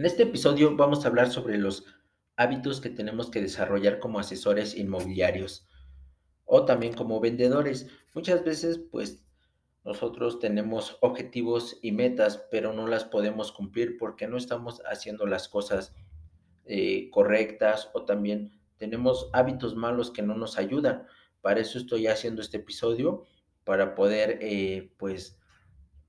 En este episodio vamos a hablar sobre los hábitos que tenemos que desarrollar como asesores inmobiliarios o también como vendedores. Muchas veces pues nosotros tenemos objetivos y metas, pero no las podemos cumplir porque no estamos haciendo las cosas eh, correctas o también tenemos hábitos malos que no nos ayudan. Para eso estoy haciendo este episodio, para poder eh, pues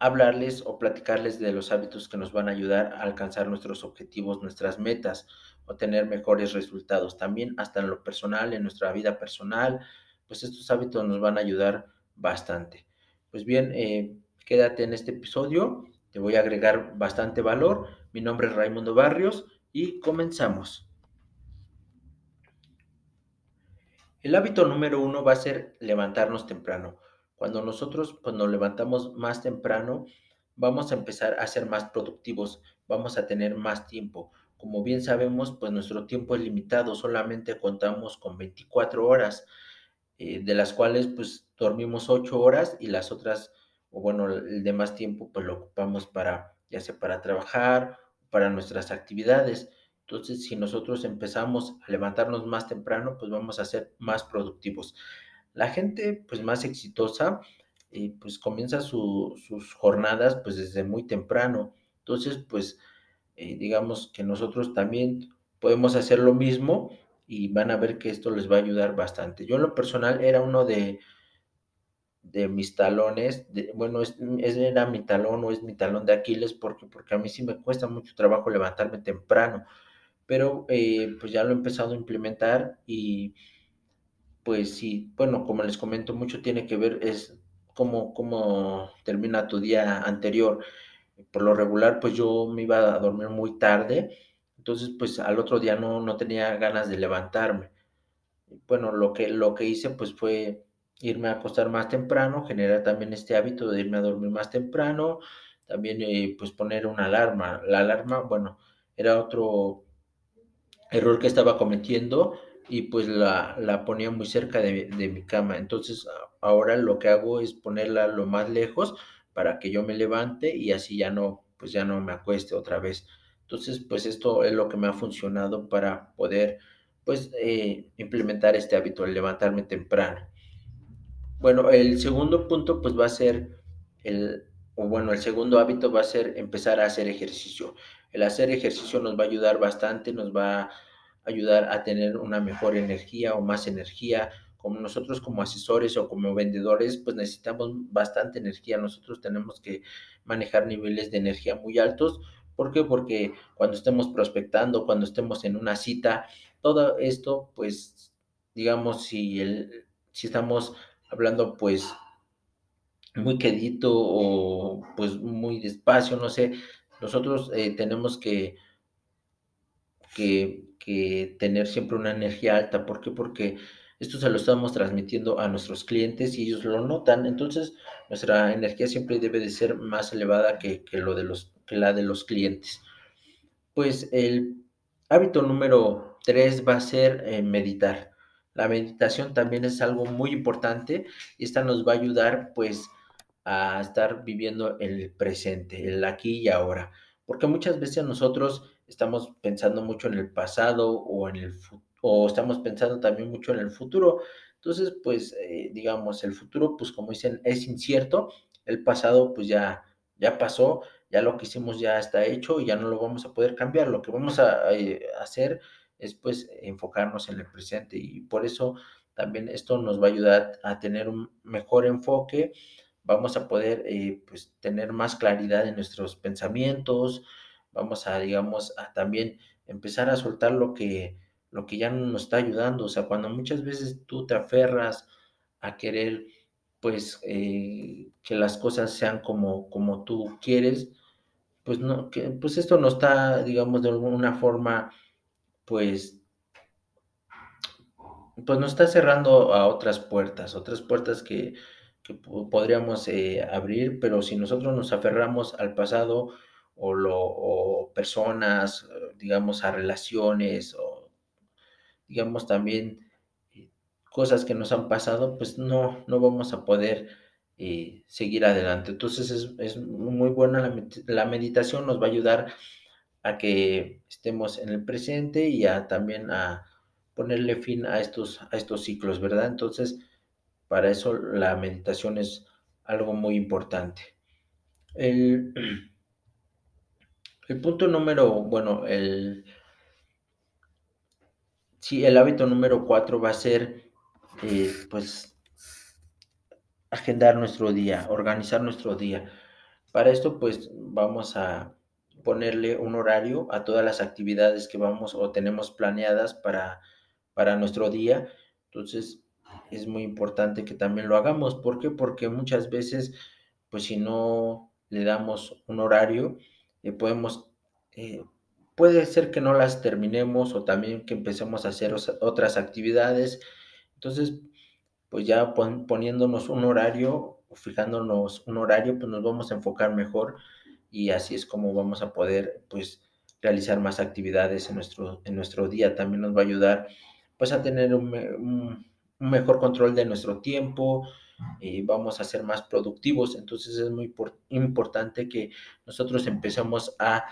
hablarles o platicarles de los hábitos que nos van a ayudar a alcanzar nuestros objetivos, nuestras metas o tener mejores resultados. También hasta en lo personal, en nuestra vida personal, pues estos hábitos nos van a ayudar bastante. Pues bien, eh, quédate en este episodio, te voy a agregar bastante valor. Mi nombre es Raimundo Barrios y comenzamos. El hábito número uno va a ser levantarnos temprano. Cuando nosotros pues, nos levantamos más temprano, vamos a empezar a ser más productivos, vamos a tener más tiempo. Como bien sabemos, pues nuestro tiempo es limitado, solamente contamos con 24 horas, eh, de las cuales pues dormimos 8 horas y las otras, o bueno, el demás tiempo pues lo ocupamos para, ya sea para trabajar, para nuestras actividades. Entonces, si nosotros empezamos a levantarnos más temprano, pues vamos a ser más productivos. La gente pues más exitosa eh, pues comienza sus jornadas pues desde muy temprano. Entonces, pues eh, digamos que nosotros también podemos hacer lo mismo y van a ver que esto les va a ayudar bastante. Yo en lo personal era uno de, de mis talones, bueno, es, era mi talón o es mi talón de Aquiles porque, porque a mí sí me cuesta mucho trabajo levantarme temprano pero eh, pues ya lo he empezado a implementar y pues sí, bueno, como les comento, mucho tiene que ver es cómo, cómo termina tu día anterior. Por lo regular, pues yo me iba a dormir muy tarde, entonces pues al otro día no, no tenía ganas de levantarme. Bueno, lo que, lo que hice pues fue irme a acostar más temprano, generar también este hábito de irme a dormir más temprano, también eh, pues poner una alarma. La alarma, bueno, era otro error que estaba cometiendo y pues la, la ponía muy cerca de, de, mi cama. Entonces ahora lo que hago es ponerla lo más lejos para que yo me levante y así ya no, pues ya no me acueste otra vez. Entonces pues esto es lo que me ha funcionado para poder pues eh, implementar este hábito, el levantarme temprano. Bueno, el segundo punto pues va a ser el, o bueno, el segundo hábito va a ser empezar a hacer ejercicio. El hacer ejercicio nos va a ayudar bastante, nos va a ayudar a tener una mejor energía o más energía. Como nosotros como asesores o como vendedores, pues necesitamos bastante energía. Nosotros tenemos que manejar niveles de energía muy altos. ¿Por qué? Porque cuando estemos prospectando, cuando estemos en una cita, todo esto, pues, digamos, si, el, si estamos hablando, pues, muy quedito o pues muy despacio, no sé, nosotros eh, tenemos que, que, tener siempre una energía alta. ¿Por qué? Porque esto se lo estamos transmitiendo a nuestros clientes y ellos lo notan. Entonces, nuestra energía siempre debe de ser más elevada que, que lo de los, que la de los clientes. Pues el hábito número tres va a ser eh, meditar. La meditación también es algo muy importante y esta nos va a ayudar pues a estar viviendo el presente, el aquí y ahora. Porque muchas veces nosotros estamos pensando mucho en el pasado o en el o estamos pensando también mucho en el futuro. Entonces, pues, eh, digamos, el futuro, pues, como dicen, es incierto. El pasado, pues, ya, ya pasó, ya lo que hicimos ya está hecho y ya no lo vamos a poder cambiar. Lo que vamos a, eh, hacer es, pues, enfocarnos en el presente y por eso también esto nos va a ayudar a tener un mejor enfoque, vamos a poder eh, pues, tener más claridad en nuestros pensamientos, vamos a, digamos, también empezar a soltar lo que, lo que ya no nos está ayudando. O sea, cuando muchas veces tú te aferras a querer, pues, eh, que las cosas sean como, como tú quieres, pues, no, pues esto no está, digamos, de alguna forma, pues, pues nos está cerrando a otras puertas, otras puertas que, que podríamos eh, abrir, pero si nosotros nos aferramos al pasado o, lo, o personas, eh, digamos, a relaciones o digamos también eh, cosas que nos han pasado, pues no, no vamos a poder seguir adelante. Entonces es, es muy buena la, la, meditación, nos va a ayudar a que estemos en el presente y a también a ponerle fin a estos, a estos ciclos, ¿verdad? Entonces, para eso la meditación es algo muy importante. El, el punto número, bueno, el, sí, el hábito número cuatro va a ser, eh, pues, agendar nuestro día, organizar nuestro día. Para esto, pues, vamos a ponerle un horario a todas las actividades que vamos o tenemos planeadas para, para nuestro día. Entonces, es muy importante que también lo hagamos. ¿Por qué? Porque muchas veces, pues si no le damos un horario, eh, podemos, eh, puede ser que no las terminemos o también que empecemos a hacer otras actividades. Entonces, pues ya poniéndonos un horario o fijándonos un horario, pues nos vamos a enfocar mejor y así es como vamos a poder, pues, realizar más actividades en nuestro, en nuestro día. También nos va a ayudar, pues, a tener un, mejor control de nuestro tiempo, y vamos a ser más productivos. Entonces es muy importante que nosotros empecemos a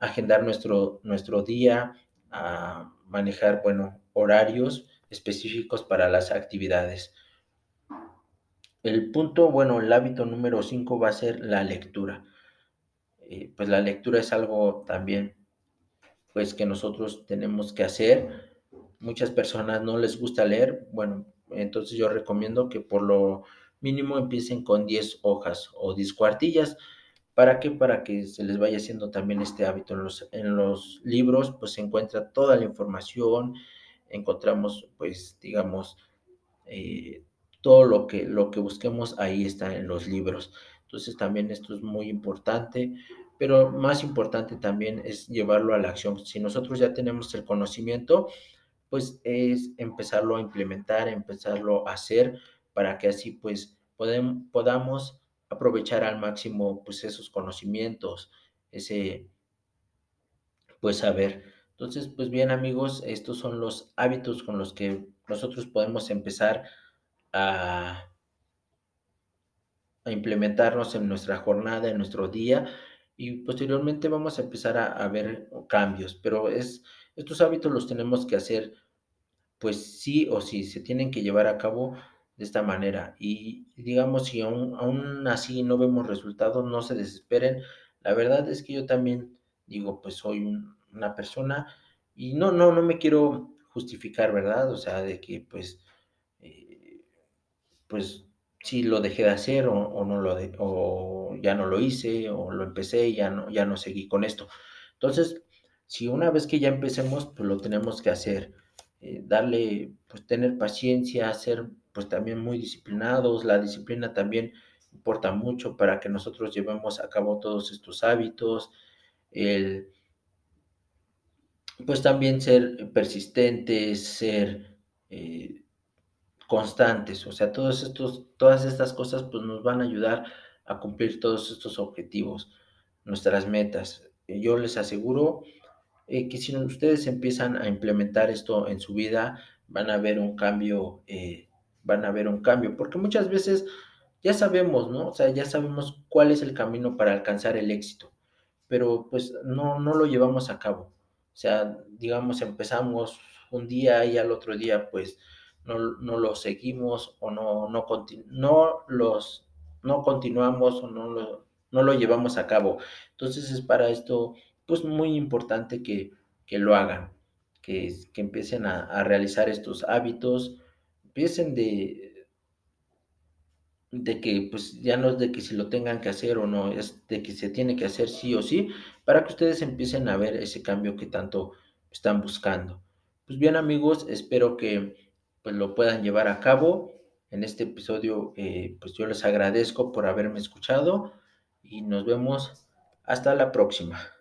agendar nuestro, nuestro día, a manejar, bueno, horarios específicos para las actividades. El punto, bueno, el hábito número 5 va a ser la lectura. Eh, pues la lectura es algo también, pues que nosotros tenemos que hacer. Muchas personas no les gusta leer, bueno, entonces yo recomiendo que por lo mínimo empiecen con 10 hojas o 10 cuartillas. ¿Para qué? Para que se les vaya haciendo también este hábito. En los, en los libros pues se encuentra toda la información, encontramos pues digamos eh, todo lo que, lo que busquemos ahí está en los libros. Entonces también esto es muy importante, pero más importante también es llevarlo a la acción. Si nosotros ya tenemos el conocimiento, pues es empezarlo a implementar, empezarlo a hacer para que así pues podamos aprovechar al máximo pues esos conocimientos, ese pues saber. Entonces, pues bien amigos, estos son los hábitos con los que nosotros podemos empezar a, a implementarnos en nuestra jornada, en nuestro día y posteriormente vamos a empezar a, a ver cambios, pero es estos hábitos los tenemos que hacer, pues sí o sí, se tienen que llevar a cabo de esta manera. Y digamos, si aún, así no vemos resultados, no se desesperen. La verdad es que yo también digo, pues soy una persona y no, no, no me quiero justificar, ¿verdad? O sea, de que pues, eh, pues sí lo dejé de hacer o, no lo de, o ya no lo hice o lo empecé y ya no, ya no seguí con esto. Entonces, si una vez que ya empecemos, pues lo tenemos que hacer. Eh, darle, pues tener paciencia, ser pues también muy disciplinados. La disciplina también importa mucho para que nosotros llevemos a cabo todos estos hábitos. El, pues también ser persistentes, ser eh, constantes. O sea, todos estos, todas estas cosas pues nos van a ayudar a cumplir todos estos objetivos, nuestras metas. Yo les aseguro eh, que si ustedes empiezan a implementar esto en su vida, van a ver un cambio, eh, van a ver un cambio, porque muchas veces ya sabemos, ¿no? O sea, ya sabemos cuál es el camino para alcanzar el éxito, pero pues no, no lo llevamos a cabo. O sea, digamos, empezamos un día y al otro día, pues no, no lo seguimos o no, no, no, los, no continuamos o no no lo llevamos a cabo. Entonces es para esto pues muy importante que, lo hagan, que, que empiecen a, realizar estos hábitos, empiecen de, de que pues ya no es de que si lo tengan que hacer o no, es de que se tiene que hacer sí o sí, para que ustedes empiecen a ver ese cambio que tanto están buscando. Pues bien amigos, espero que pues lo puedan llevar a cabo. En este episodio eh, pues yo les agradezco por haberme escuchado y nos vemos hasta la próxima.